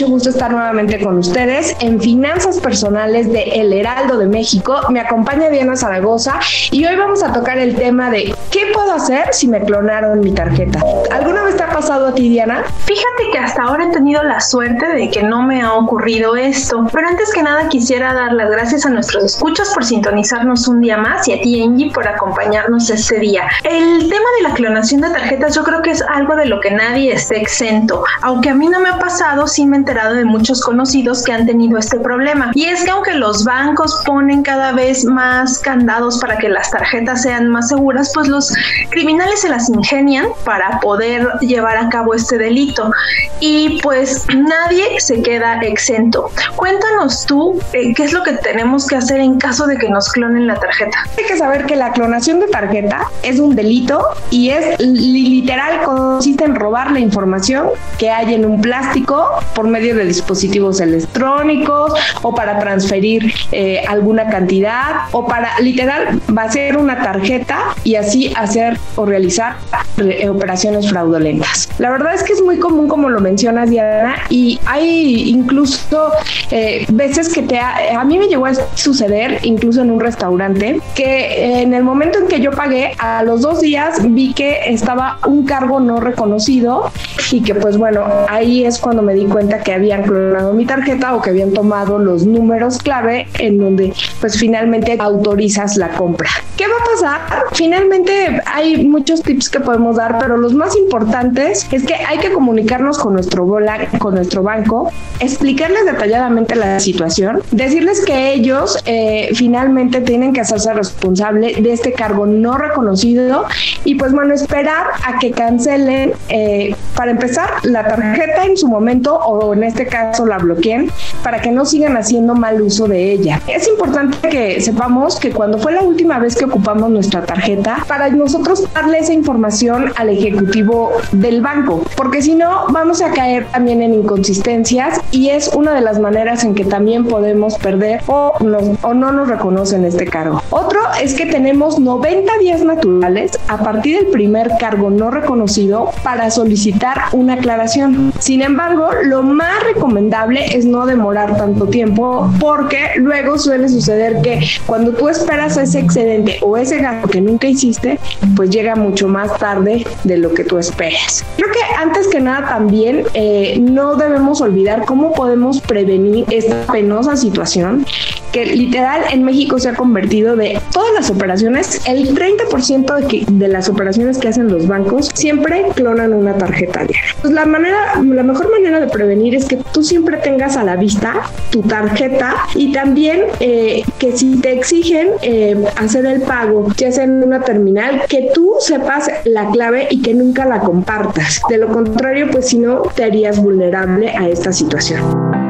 Mucho gusto estar nuevamente con ustedes en Finanzas Personales de El Heraldo de México. Me acompaña Diana Zaragoza y hoy vamos a tocar el tema de ¿qué puedo hacer si me clonaron mi tarjeta? ¿Alguna vez te ha pasado a ti, Diana? Fíjate que hasta ahora he tenido la suerte de que no me ha ocurrido esto, pero antes que nada quisiera dar las gracias a nuestros escuchas por sintonizarnos un día más y a ti, Angie, por acompañarnos este día. El tema de la clonación de tarjetas yo creo que es algo de lo que nadie esté exento, aunque a mí no me ha pasado, sí me enterado de muchos conocidos que han tenido este problema. Y es que aunque los bancos ponen cada vez más candados para que las tarjetas sean más seguras, pues los criminales se las ingenian para poder llevar a cabo este delito. Y pues nadie se queda exento. Cuéntanos tú eh, qué es lo que tenemos que hacer en caso de que nos clonen la tarjeta. Hay que saber que la clonación de tarjeta es un delito y es literal consiste en robar la información que hay en un plástico por medio de dispositivos electrónicos o para transferir eh, alguna cantidad o para literal va a ser una tarjeta y así hacer o realizar eh, operaciones fraudulentas. La verdad es que es muy común como lo mencionas Diana y hay incluso eh, veces que te a mí me llegó a suceder incluso en un restaurante que en el momento en que yo pagué a los dos días vi que estaba un cargo no reconocido y que pues bueno ahí es cuando me di cuenta que habían clonado mi tarjeta o que habían tomado los números clave en donde pues finalmente autorizas la compra. ¿Qué va a pasar? Finalmente hay muchos tips que podemos dar, pero los más importantes es que hay que comunicarnos con nuestro bola, con nuestro banco, explicarles detalladamente la situación, decirles que ellos eh, finalmente tienen que hacerse responsable de este cargo no reconocido y pues bueno, esperar a que cancelen eh, para empezar la tarjeta en su momento o en este caso la bloqueen para que no sigan haciendo mal uso de ella. Es importante que sepamos que cuando fue la última vez que ocupamos nuestra tarjeta, para nosotros darle esa información al ejecutivo del banco, porque si no vamos a caer también en inconsistencias y es una de las maneras en que también podemos perder o, o no nos reconocen este cargo. Otro es que tenemos 90 días naturales a partir del primer cargo no reconocido para solicitar una aclaración. Sin embargo, lo más recomendable es no demorar tanto tiempo porque luego suele suceder que cuando tú esperas ese excedente o ese gasto que nunca hiciste, pues llega mucho más tarde de lo que tú esperas. Creo que antes que nada también eh, no debemos olvidar cómo podemos prevenir esta penosa situación que literal en México se ha convertido de todas las operaciones, el 30% de, de las operaciones que hacen los bancos siempre clonan una tarjeta diaria. Pues la manera, la mejor manera de prevenir es que tú siempre tengas a la vista tu tarjeta y también eh, que si te exigen eh, hacer el pago, ya sea en una terminal, que tú sepas la clave y que nunca la compartas. De lo contrario, pues si no, te harías vulnerable a esta situación.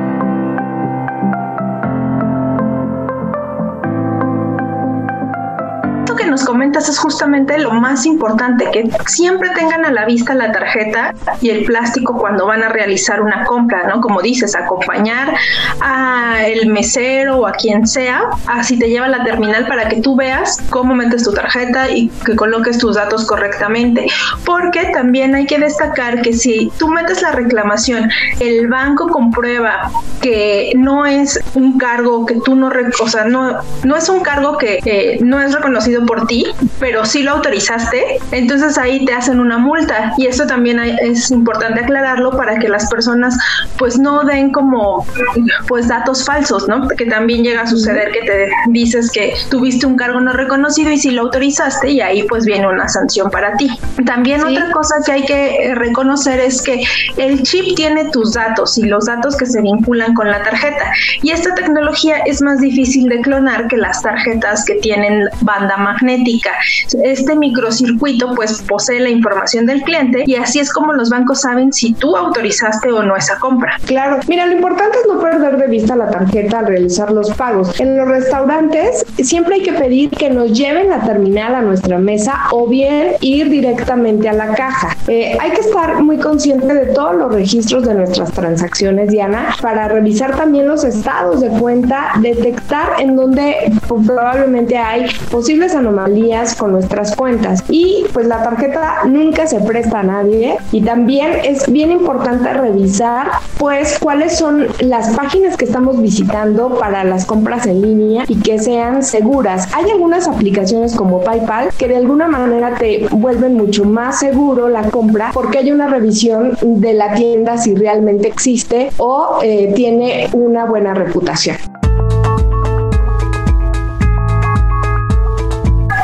Nos comentas es justamente lo más importante, que siempre tengan a la vista la tarjeta y el plástico cuando van a realizar una compra, ¿no? Como dices, acompañar a el mesero o a quien sea, así te lleva a la terminal para que tú veas cómo metes tu tarjeta y que coloques tus datos correctamente. Porque también hay que destacar que si tú metes la reclamación, el banco comprueba que no es un cargo que tú no, o sea, no, no es un cargo que eh, no es reconocido por por ti, pero sí lo autorizaste, entonces ahí te hacen una multa y eso también es importante aclararlo para que las personas pues no den como pues datos falsos, ¿no? Que también llega a suceder que te dices que tuviste un cargo no reconocido y si lo autorizaste y ahí pues viene una sanción para ti. También otra cosa que hay que reconocer es que el chip tiene tus datos y los datos que se vinculan con la tarjeta y esta tecnología es más difícil de clonar que las tarjetas que tienen banda magnética. Este microcircuito pues posee la información del cliente y así es como los bancos saben si tú autorizaste o no esa compra. Claro, mira, lo importante es no perder de vista la tarjeta al realizar los pagos. En los restaurantes siempre hay que pedir que nos lleven la terminal a nuestra mesa o bien ir directamente a la caja. Eh, hay que estar muy consciente de todos los registros de nuestras transacciones, Diana, para revisar también los estados de cuenta, detectar en donde probablemente hay posibles anomalías con nuestras cuentas. Y pues la tarjeta nunca se presta a nadie y también es bien importante revisar pues cuáles son las páginas que estamos visitando para las compras en línea y que sean seguras. Hay algunas aplicaciones como PayPal que de alguna manera te vuelven mucho más seguro la compra porque hay una revisión de la tienda si realmente existe o eh, tiene una buena reputación.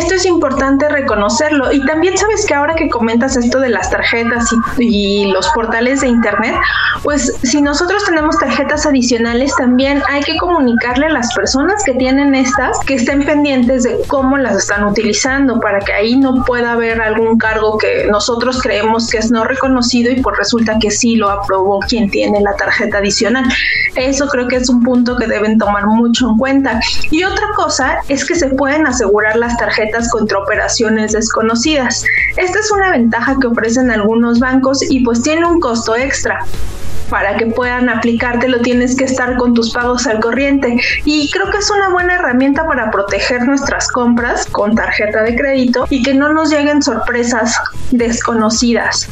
esto es importante reconocerlo. Y también sabes que ahora que comentas esto de las tarjetas y, los portales de Internet, pues si nosotros tenemos tarjetas adicionales, también hay que comunicarle a las personas que tienen estas que estén pendientes de cómo las están utilizando para que ahí no pueda haber algún cargo que nosotros creemos que es no reconocido y pues resulta que sí lo aprobó quien tiene la tarjeta adicional. Eso creo que es un punto que deben tomar mucho en cuenta. Y otra cosa es que se pueden asegurar las tarjetas contra operaciones desconocidas. Esta es una ventaja que ofrecen algunos bancos y pues tiene un costo extra para que puedan aplicártelo tienes que estar con tus pagos al corriente y creo que es una buena herramienta para proteger nuestras compras con tarjeta de crédito y que no nos lleguen sorpresas desconocidas.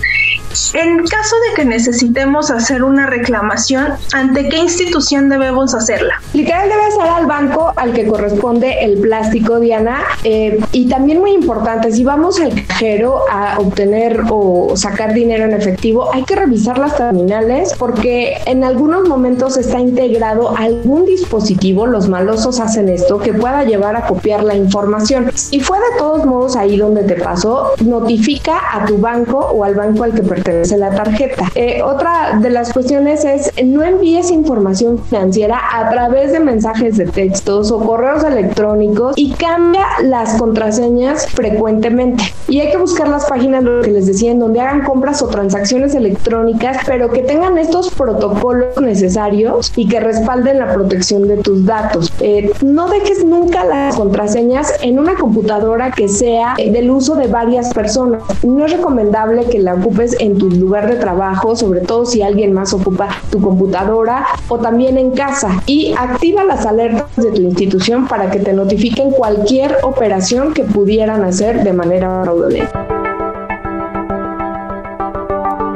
En caso de que necesitemos hacer una reclamación, ¿ante qué institución debemos hacerla? Literal debe ser al banco al que corresponde el plástico, Diana. Eh, y también muy importante, si vamos al cajero a obtener o sacar dinero en efectivo, hay que revisar las terminales porque en algunos momentos está integrado algún dispositivo, los malosos hacen esto, que pueda llevar a copiar la información. Si fue de todos modos ahí donde te pasó, notifica a tu banco o al banco al que pertenece pertenece la tarjeta. Eh, otra de las cuestiones es no envíes información financiera a través de mensajes de textos o correos electrónicos y cambia las contraseñas frecuentemente. Y hay que buscar las páginas, lo que les decía, en donde hagan compras o transacciones electrónicas, pero que tengan estos protocolos necesarios y que respalden la protección de tus datos. Eh, no dejes nunca las contraseñas en una computadora que sea del uso de varias personas. No es recomendable que la ocupes en tu lugar de trabajo, sobre todo si alguien más ocupa tu computadora o también en casa. Y activa las alertas de tu institución para que te notifiquen cualquier operación que pudieran hacer de manera fraudulenta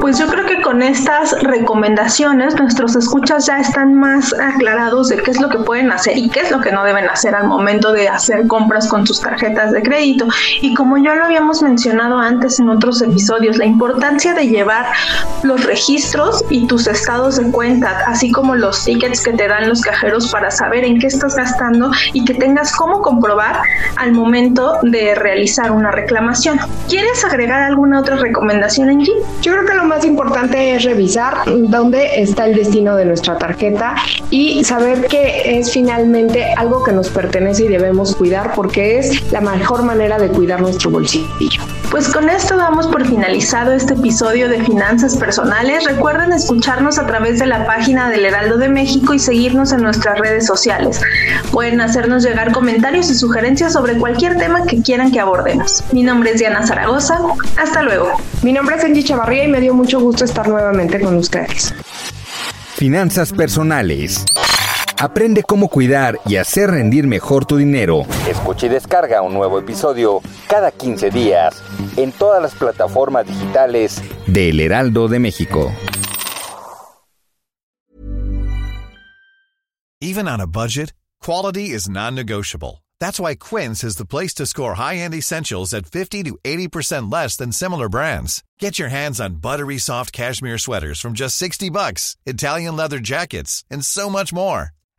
pues yo creo que con estas recomendaciones nuestros escuchas ya están más aclarados de qué es lo que pueden hacer y qué es lo que no deben hacer al momento de hacer compras con sus tarjetas de crédito. Y como ya lo habíamos mencionado antes en otros episodios, la importancia de llevar los registros y tus estados de cuenta, así como los tickets que te dan los cajeros para saber en qué estás gastando y que tengas cómo comprobar al momento de realizar una reclamación. ¿Quieres agregar alguna otra recomendación, Angie? Yo creo que más importante es revisar dónde está el destino de nuestra tarjeta y saber que es finalmente algo que nos pertenece y debemos cuidar porque es la mejor manera de cuidar nuestro bolsillo. Pues con esto damos por finalizado este episodio de Finanzas Personales. Recuerden escucharnos a través de la página del Heraldo de México y seguirnos en nuestras redes sociales. Pueden hacernos llegar comentarios y sugerencias sobre cualquier tema que quieran que abordemos. Mi nombre es Diana Zaragoza. Hasta luego. Mi nombre es Angie Chavarría y me dio mucho gusto estar nuevamente con ustedes. Finanzas Personales. Aprende cómo cuidar y hacer rendir mejor tu dinero. Escucha y descarga un nuevo episodio cada 15 días en todas las plataformas digitales de El Heraldo de México. Even on a budget, quality is non-negotiable. That's why Quince is the place to score high-end essentials at 50 to 80% less than similar brands. Get your hands on buttery soft cashmere sweaters from just 60 bucks, Italian leather jackets, and so much more.